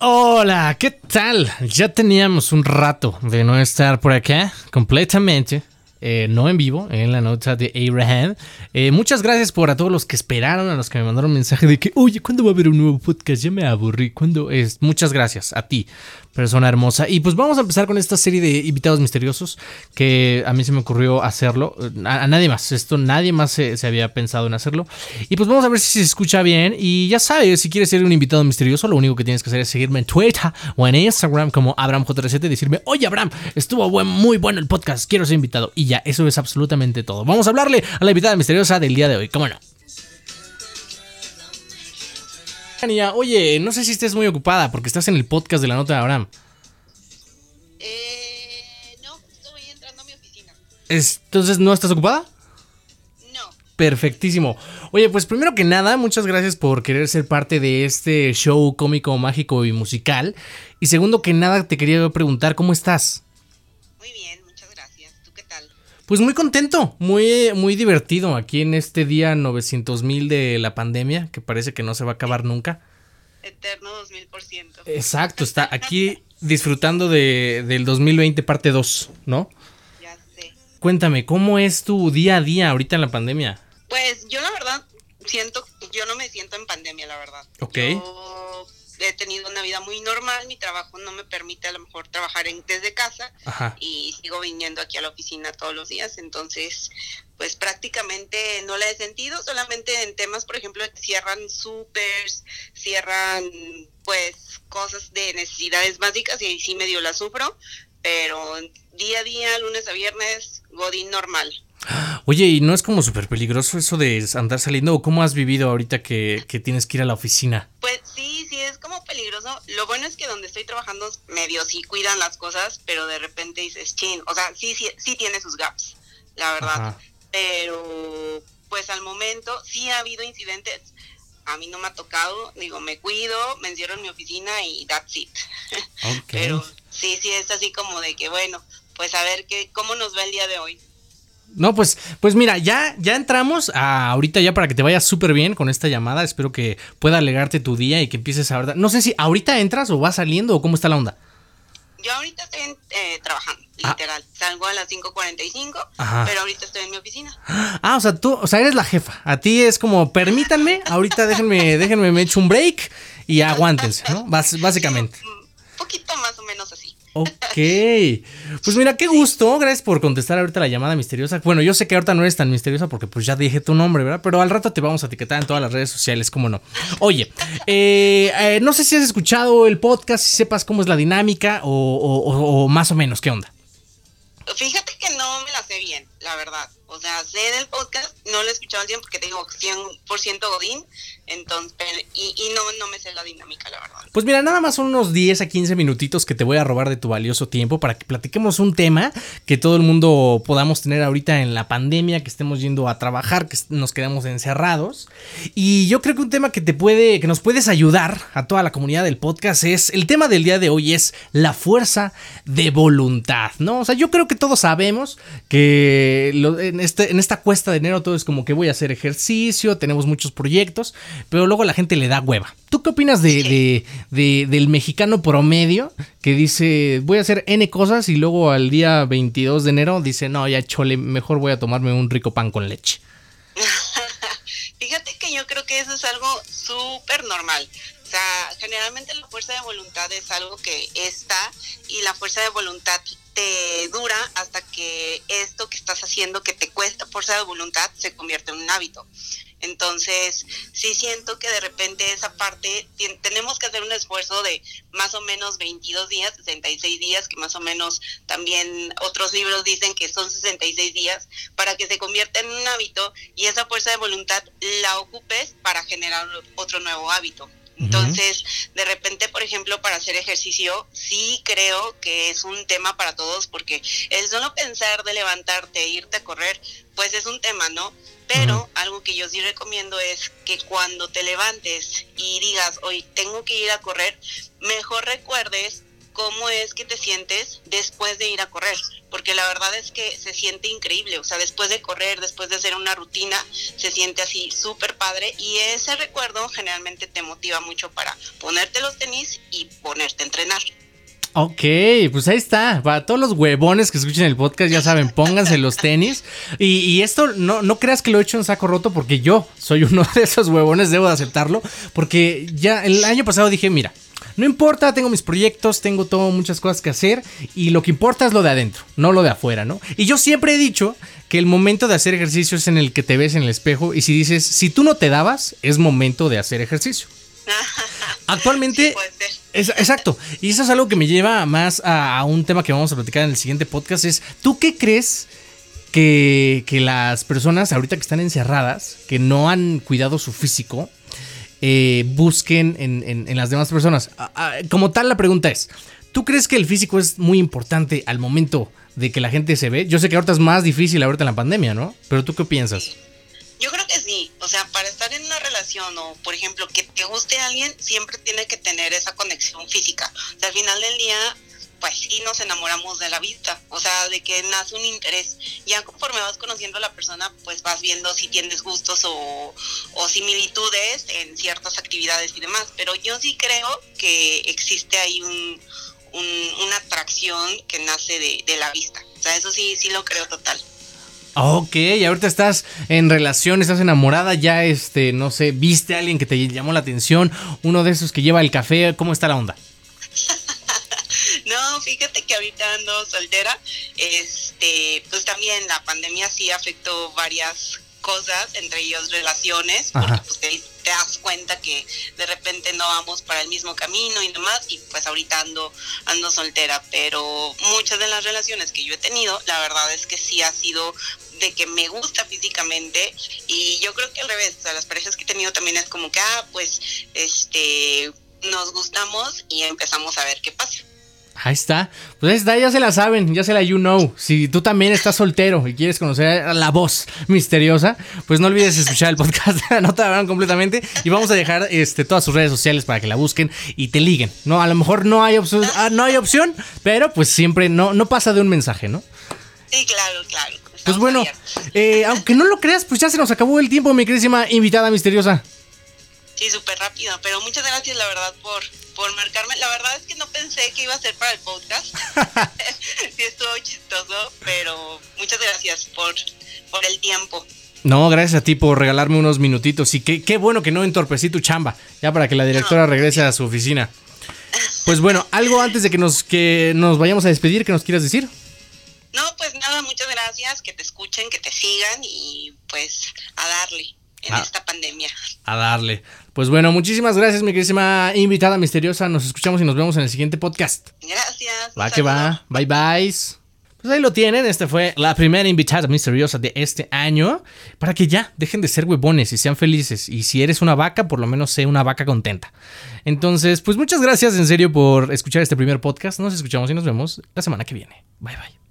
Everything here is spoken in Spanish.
Hola, ¿qué tal? Ya teníamos un rato de no estar por acá completamente. Eh, no en vivo, en la nota de Abraham. Eh, muchas gracias por a todos los que esperaron, a los que me mandaron mensaje de que, oye, ¿cuándo va a haber un nuevo podcast? Ya me aburrí. ¿Cuándo es? Muchas gracias a ti, persona hermosa. Y pues vamos a empezar con esta serie de invitados misteriosos que a mí se me ocurrió hacerlo. A, nadie más, esto nadie más se, había pensado en hacerlo. Y pues vamos a ver si se escucha bien. Y ya sabes, si quieres ser un invitado misterioso, lo único que tienes que hacer es seguirme en Twitter o en Instagram como AbrahamJ7 y decirme, oye Abraham, estuvo buen, muy bueno el podcast, quiero ser invitado. Y ya, eso es absolutamente todo. Vamos a hablarle a la invitada misteriosa del día de hoy, ¿cómo no? Oye, no sé si estés muy ocupada porque estás en el podcast de la nota de Abraham. Eh, no, estoy entrando a mi oficina. Es- Entonces, ¿no estás ocupada? No, Perfectísimo. Oye, pues primero que nada, muchas gracias por querer ser parte de este show cómico, mágico y musical. Y segundo que nada, te quería preguntar, ¿cómo estás? muy bien, Pues muy contento, muy, muy divertido aquí en este día 900 mil de la pandemia, que parece que no se va a acabar nunca. Eterno 2000%. Exacto, está aquí disfrutando de, del 2020 parte 2, ¿no? Ya sé. Cuéntame, ¿cómo es tu día a día ahorita en la pandemia? Pues yo la verdad siento, yo no me siento en pandemia, la verdad. Ok. Yo he tenido una vida muy normal, mi trabajo no me permite a lo mejor trabajar en- desde casa Ajá. y sigo viniendo aquí a la oficina todos los días, entonces pues prácticamente no la he sentido, solamente en temas, por ejemplo, cierran supers, cierran pues cosas de necesidades básicas y ahí sí medio la sufro, pero día a día, lunes a viernes, godín normal. Oye, ¿y no es como súper peligroso eso de andar saliendo? ¿O cómo has vivido ahorita que, que tienes que ir a la oficina? Pues sí, sí, es como peligroso. Lo bueno es que donde estoy trabajando medio sí cuidan las cosas, pero de repente dices, chin, o sea, sí, sí, sí tiene sus gaps, la verdad. Ajá. Pero pues al momento sí ha habido incidentes. A mí no me ha tocado, digo, me cuido, me encierro en mi oficina y that's it. Pero sí, sí es así como de que bueno, pues a ver qué, cómo nos va el día de hoy. No, pues, pues mira, ya, ya entramos a ahorita ya para que te vayas súper bien con esta llamada. Espero que pueda alegarte tu día y que empieces a verdad. No sé si ahorita entras o vas saliendo o cómo está la onda. Yo ahorita estoy eh, trabajando, Ah. literal. Salgo a las 5.45, Ajá. pero ahorita estoy en mi oficina. Ah, o sea, tú, o sea, eres la jefa. A ti es como, permítanme, ahorita déjenme, déjenme, me echo un break y aguántense, ¿no? Básicamente. Sí, un poquito más o menos así. Ok. Pues mira, qué gusto. Gracias por contestar ahorita la llamada misteriosa. Bueno, yo sé que ahorita no eres tan misteriosa porque pues ya dije tu nombre, ¿verdad? Pero al rato te vamos a etiquetar en todas las redes sociales, ¿cómo no? Oye, eh, eh, no sé si has escuchado el podcast, si sepas cómo es la dinámica o, o- o- o más o menos, ¿qué onda? Fíjate que no me la sé bien, la verdad. O sea, sé del podcast, no lo he escuchado al 100 porque tengo 100% Godín, entonces, y, y no, no me sé la dinámica, la verdad. Pues mira, nada más son unos 10 a 15 minutitos que te voy a robar de tu valioso tiempo para que platiquemos un tema que todo el mundo podamos tener ahorita en la pandemia, que estemos yendo a trabajar, que nos quedamos encerrados. Y yo creo que un tema que te puede, que nos puedes ayudar a toda la comunidad del podcast es, el tema del día de hoy es la fuerza de voluntad, ¿no? O sea, yo creo que todos sabemos que lo- en, este, en esta cuesta de enero todo es como que voy a hacer ejercicio, tenemos muchos proyectos, pero luego la gente le da hueva. ¿Tú qué opinas de, de- de- del mexicano promedio que dice voy a hacer N cosas y luego al día 22 de enero dice no, ya chole, mejor voy a tomarme un rico pan con leche? Fíjate que yo creo que eso es algo súper normal. O sea, generalmente la fuerza de voluntad es algo que está y la fuerza de voluntad te dura hasta que esto que estás haciendo que te cuesta fuerza de voluntad se convierte en un hábito. Entonces, sí siento que de repente esa parte tenemos que hacer un esfuerzo de más o menos 22 días, 66 días, que más o menos también otros libros dicen que son 66 días, para que se convierta en un hábito y esa fuerza de voluntad la ocupes para generar otro nuevo hábito. Entonces, de repente, por ejemplo, para hacer ejercicio, sí creo que es un tema para todos, porque el solo pensar de levantarte e irte a correr, pues es un tema, ¿no? Pero algo que yo sí recomiendo es que cuando te levantes y digas, hoy tengo que ir a correr, mejor recuerdes cómo es que te sientes después de ir a correr, porque la verdad es que se siente increíble, o sea, después de correr, después de hacer una rutina, se siente así súper padre y ese recuerdo generalmente te motiva mucho para ponerte los tenis y ponerte a entrenar. Ok, pues ahí está. Para todos los huevones que escuchen el podcast, ya saben, pónganse los tenis. Y, esto no, no creas que lo he hecho en saco roto, porque yo soy uno de esos huevones, debo de aceptarlo. Porque ya el año pasado dije, mira, no importa, tengo mis proyectos, tengo todo, muchas cosas que hacer. Y lo que importa es lo de adentro, no lo de afuera, ¿no? Y yo siempre he dicho que el momento de hacer ejercicio es en el que te ves en el espejo. Y si dices, si tú no te dabas, es momento de hacer ejercicio. Actualmente, es, exacto, y eso es algo que me lleva más a, un tema que vamos a platicar en el siguiente podcast, es, ¿tú qué crees que, las personas ahorita que están encerradas, que no han cuidado su físico, eh, busquen en, las demás personas? como tal, la pregunta es, ¿tú crees que el físico es muy importante al momento de que la gente se ve? Yo sé que ahorita es más difícil ahorita en la pandemia, ¿no? Pero tú qué piensas? Yo creo que sí, o sea, para estar en una relación o, por ejemplo, que te guste alguien, siempre tiene que tener esa conexión física. O sea, al final del día, pues sí nos enamoramos de la vista, o sea, de que nace un interés. Ya conforme vas conociendo a la persona, pues vas viendo si tienes gustos o, similitudes en ciertas actividades y demás. Pero yo sí creo que existe ahí un, una atracción que nace de, de la vista. O sea, eso sí, sí lo creo total. Ok, ahorita estás en relación, estás enamorada, ya este, no sé, viste a alguien que te llamó la atención, uno de esos que lleva el café, ¿cómo está la onda? no, fíjate que ahorita ando soltera, este, pues también la pandemia sí afectó varias cosas, entre ellos relaciones, porque pues te, te, das cuenta que de repente no vamos para el mismo camino y demás, y pues ahorita ando, ando soltera, pero muchas de las relaciones que yo he tenido, la verdad es que sí ha sido de que me gusta físicamente y yo creo que al revés, o sea, las parejas que he tenido también es como que, ah, pues, este, nos gustamos y empezamos a ver qué pasa. Ahí está. Pues ahí está, ya se la saben, ya se la you know. Si tú también estás soltero y quieres conocer a la voz misteriosa, pues no olvides escuchar el podcast, no te van completamente. Y vamos a dejar este, todas sus redes sociales para que la busquen y te liguen. No, a lo mejor no hay opción, ah, no hay opción, pero pues siempre no, no pasa de un mensaje, ¿no? Sí, claro, claro. Pues bueno, eh, aunque no lo creas, pues ya se nos acabó el tiempo, mi queridísima invitada misteriosa. Sí, súper rápido, pero muchas gracias, la verdad, por, por marcarme. La verdad es que no pensé que iba a ser para el podcast. sí, estuvo chistoso, pero muchas gracias por, por el tiempo. No, gracias a ti por regalarme unos minutitos y qué, qué bueno que no entorpecí tu chamba, ya para que la directora regrese a su oficina. Pues bueno, algo antes de que nos, que nos vayamos a despedir que nos quieras decir. No, pues nada, muchas gracias, que te escuchen, que te sigan y pues a darle en ah. esta pandemia. A darle. Pues bueno, muchísimas gracias, mi queridísima invitada misteriosa. Nos escuchamos y nos vemos en el siguiente podcast. Gracias. Va que va. Bye bye. Pues ahí lo tienen, esta fue la primera invitada misteriosa de este año, para que ya dejen de ser huevones y sean felices. Y si eres una vaca, por lo menos sé una vaca contenta. Entonces, pues muchas gracias en serio por escuchar este primer podcast. Nos escuchamos y nos vemos la semana que viene. Bye bye.